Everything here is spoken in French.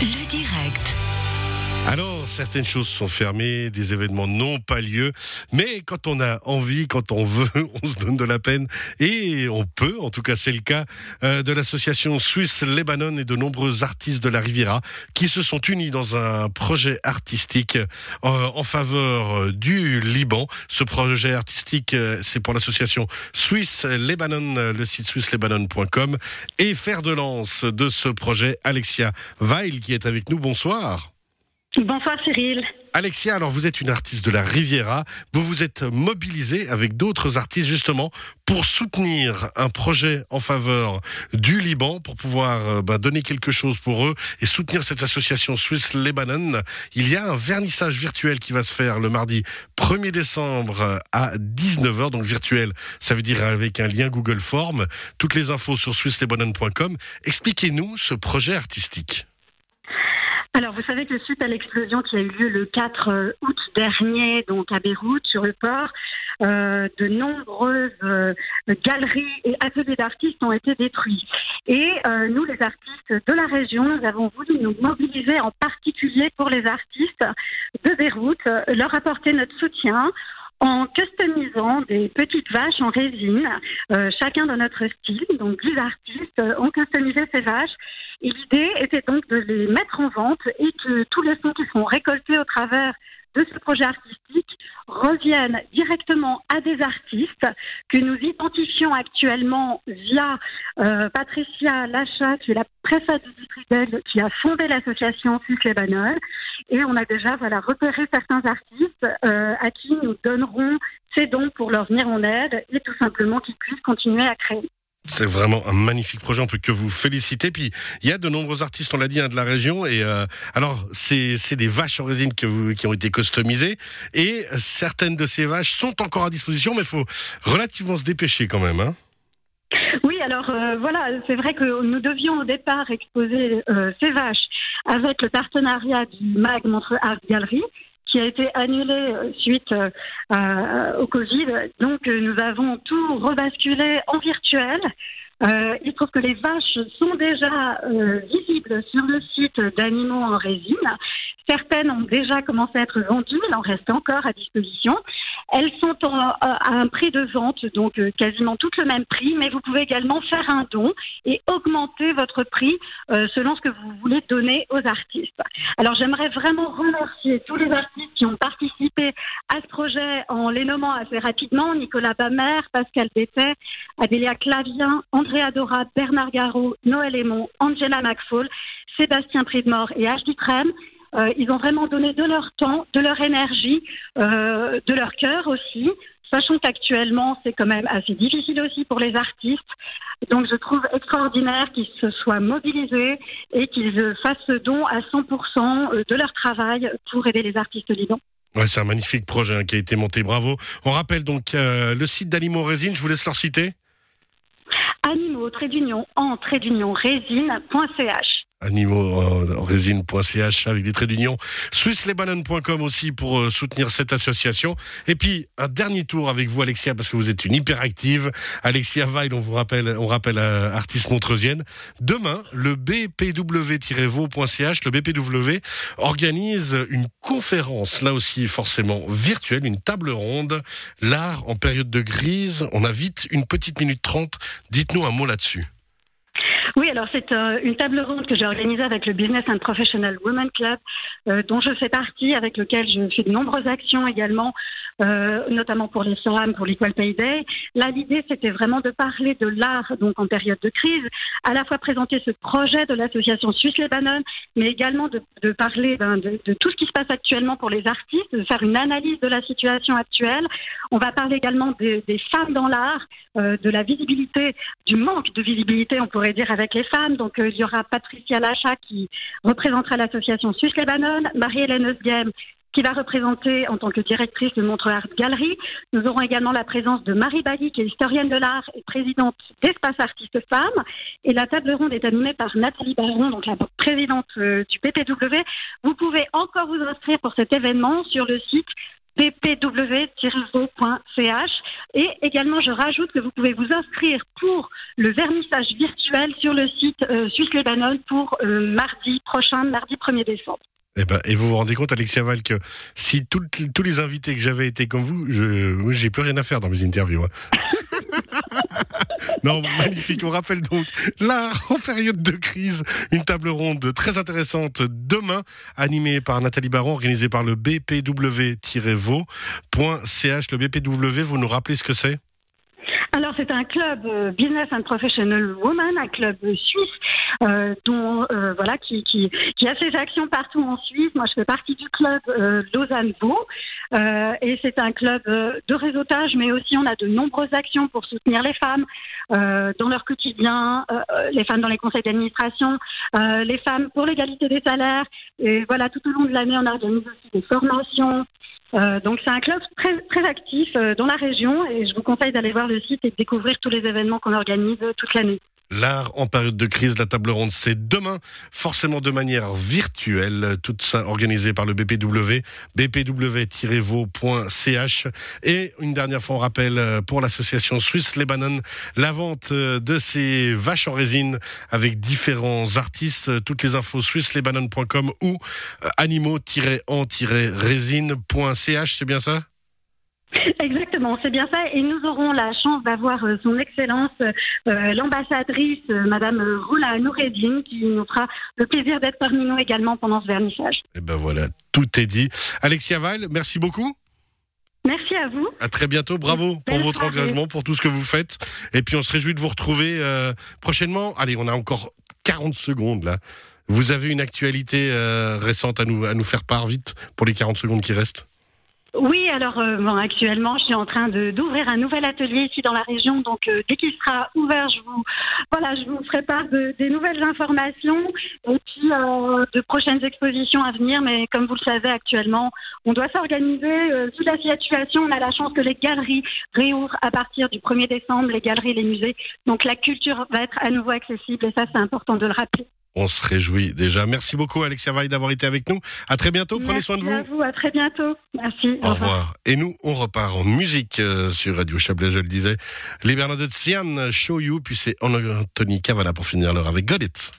Le direct. Alors, certaines choses sont fermées, des événements n'ont pas lieu, mais quand on a envie, quand on veut, on se donne de la peine et on peut, en tout cas c'est le cas euh, de l'association Suisse Lebanon et de nombreux artistes de la Riviera qui se sont unis dans un projet artistique euh, en faveur du Liban. Ce projet artistique, euh, c'est pour l'association Suisse Lebanon, le site swisslebanon.com et faire de lance de ce projet, Alexia Weil qui est avec nous. Bonsoir. Bonsoir Cyril. Alexia, alors vous êtes une artiste de la Riviera. Vous vous êtes mobilisée avec d'autres artistes justement pour soutenir un projet en faveur du Liban, pour pouvoir euh, bah, donner quelque chose pour eux et soutenir cette association Suisse Lebanon. Il y a un vernissage virtuel qui va se faire le mardi 1er décembre à 19h, donc virtuel, ça veut dire avec un lien Google Form. Toutes les infos sur swisslebanon.com. Expliquez-nous ce projet artistique. Alors, vous savez que suite à l'explosion qui a eu lieu le 4 euh, août dernier, donc à Beyrouth, sur le port, euh, de nombreuses euh, galeries et ateliers d'artistes ont été détruits. Et nous, les artistes de la région, nous avons voulu nous mobiliser en particulier pour les artistes de Beyrouth, leur apporter notre soutien en customisant des petites vaches en résine, chacun dans notre style. Donc, les artistes ont customisé ces vaches. L'idée était donc de les mettre en vente et que tous les sons qui sont récoltés au travers de ce projet artistique reviennent directement à des artistes que nous identifions actuellement via euh, Patricia Lacha, qui est la préface du qui a fondé l'association Suisse Lebanon. Et on a déjà voilà, repéré certains artistes euh, à qui nous donnerons ces dons pour leur venir en aide et tout simplement qu'ils puissent continuer à créer. C'est vraiment un magnifique projet, on peut que vous féliciter. Puis il y a de nombreux artistes, on l'a dit, hein, de la région. Et euh, alors c'est des vaches en résine que qui ont été customisées et certaines de ces vaches sont encore à disposition, mais il faut relativement se dépêcher quand même. Hein. Oui, alors euh, voilà, c'est vrai que nous devions au départ exposer euh, ces vaches avec le partenariat du MAG Montre Art Gallery qui a été annulé euh, suite euh, au Covid. Donc euh, nous avons tout rebasculé en virtuel. il se trouve que les vaches sont déjà visibles sur le site d'animaux en résine. Certaines ont déjà commencé à être vendues, il en reste encore à disposition. Elles sont à un prix de vente, donc euh, quasiment tout le même prix, mais vous pouvez également faire un don et augmenter votre prix euh, selon ce que vous voulez donner aux artistes. Alors j'aimerais vraiment remercier tous les artistes qui ont participé à ce projet en les nommant assez rapidement. Nicolas Bamer, Pascal Bétet, Adélia Clavien, Andrea Dora, Bernard Garot, Noël Aymon, Angela McFall, Sébastien Pridmore et H. Dutrem. Euh, ils ont vraiment donné de leur temps, de leur énergie, euh, de leur cœur aussi. Sachant qu'actuellement, c'est quand même assez difficile aussi pour les artistes. Donc, je trouve extraordinaire qu'ils se soient mobilisés et qu'ils fassent ce don à 100% de leur travail pour aider les artistes libanais. Ouais, c'est un magnifique projet hein, qui a été monté. Bravo. On rappelle donc euh, le site d'Animaux Résine. Je vous laisse leur citer. Animaux, trait d'union, en trait d'union, résine.ch en résine.ch avec des traits d'union. SwissLebanon.com aussi pour euh, soutenir cette association. Et puis, un dernier tour avec vous, Alexia, parce que vous êtes une hyperactive. Alexia Weil, on vous rappelle, on rappelle euh, artiste montreusienne. Demain, le bpw-vo.ch, le BPW, organise une conférence, là aussi forcément virtuelle, une table ronde, l'art en période de grise. On a vite une petite minute trente. Dites-nous un mot là-dessus. Oui, alors c'est euh, une table ronde que j'ai organisée avec le Business and Professional Women Club, euh, dont je fais partie, avec lequel je fais de nombreuses actions également, euh, notamment pour les femmes, pour l'Equal Pay Day. Là, l'idée, c'était vraiment de parler de l'art, donc en période de crise, à la fois présenter ce projet de l'association Suisse Lebanon, mais également de, parler ben, de, tout ce qui se passe actuellement pour les artistes, de faire une analyse de la situation actuelle. On va parler également des, femmes dans l'art, de la visibilité, du manque de visibilité, on pourrait dire, avec les femmes. Donc, euh, il y aura Patricia Lacha qui représentera l'association Suisse Lebanon, Marie-Hélène Eusghem qui va représenter en tant que directrice de Montre Art Gallery. Nous aurons également la présence de Marie Bailly, qui est historienne de l'art et présidente d'Espace Artistes Femmes. Et la table ronde est animée par Nathalie Baron, donc la présidente euh, du PPW. Vous pouvez encore vous inscrire pour cet événement sur le site ppw-vo.ch. Et également, je rajoute que vous pouvez vous inscrire pour le vernissage virtuel sur le site euh, Suisse pour euh, mardi prochain, mardi 1er décembre. Eh ben, et vous vous rendez compte, Alexia Val, que si tous les invités que j'avais été comme vous, je j'ai plus rien à faire dans mes interviews. Hein. non, magnifique. On rappelle donc l'art en période de crise, une table ronde très intéressante demain, animée par Nathalie Baron, organisée par le bpw-vo.ch. Le BPW, vous nous rappelez ce que c'est? Alors c'est un club euh, business and professional woman, un club suisse dont euh, voilà qui, qui, qui, a ses actions partout en Suisse. Moi je fais partie du club Lausanne Vaud et c'est un club de réseautage, mais aussi on a de nombreuses actions pour soutenir les femmes dans leur quotidien, les femmes dans les conseils d'administration, les femmes pour l'égalité des salaires. Et voilà tout au long de l'année on organise aussi des formations. Euh, donc c'est un club très, très actif euh, dans la région et je vous conseille d'aller voir le site et de découvrir tous les événements qu'on organise euh, toute l'année. L'art en période de crise, la table ronde, c'est demain, forcément de manière virtuelle, tout ça organisé par le BPW, bpw-vo.ch. Et une dernière fois, on rappelle pour l'association Suisse Lebanon, la vente de ces vaches en résine avec différents artistes. Toutes les infos swisslebanon.com ou animaux-en-résine.ch, c'est bien ça? Exactement, c'est bien ça. Et nous aurons la chance d'avoir euh, son Excellence, euh, l'ambassadrice, euh, Madame Roula Noureddin, qui nous fera le plaisir d'être parmi nous également pendant ce vernissage. Et eh ben voilà, tout est dit. Alexia Val, merci beaucoup. Merci à vous. À très bientôt. Bravo pour votre engagement, pour tout ce que vous faites. Et puis on se réjouit de vous retrouver prochainement. Allez, on a encore 40 secondes là. Vous avez une actualité récente à nous, à nous faire part vite pour les 40 secondes qui restent oui, alors euh, bon, actuellement, je suis en train d'ouvrir un nouvel atelier ici dans la région. Donc, euh, dès qu'il sera ouvert, je vous, voilà, je vous ferai part de, des nouvelles informations et puis euh, de prochaines expositions à venir. Mais comme vous le savez, actuellement, on doit s'organiser. sous la situation, on a la chance que les galeries réouvrent à partir du 1er décembre, les galeries, les musées. Donc, la culture va être à nouveau accessible et ça, c'est important de le rappeler. On se réjouit déjà. Merci beaucoup, Alexia Vaille, d'avoir été avec nous. À très bientôt. Prenez soin de vous. À vous. À très bientôt. Merci. Au, revoir. Et nous, on repart en musique euh, sur Radio Chablais, je le disais. Les Bernadette Sian, Show You, puis c'est Anthony Cavala pour finir l'heure avec Got It.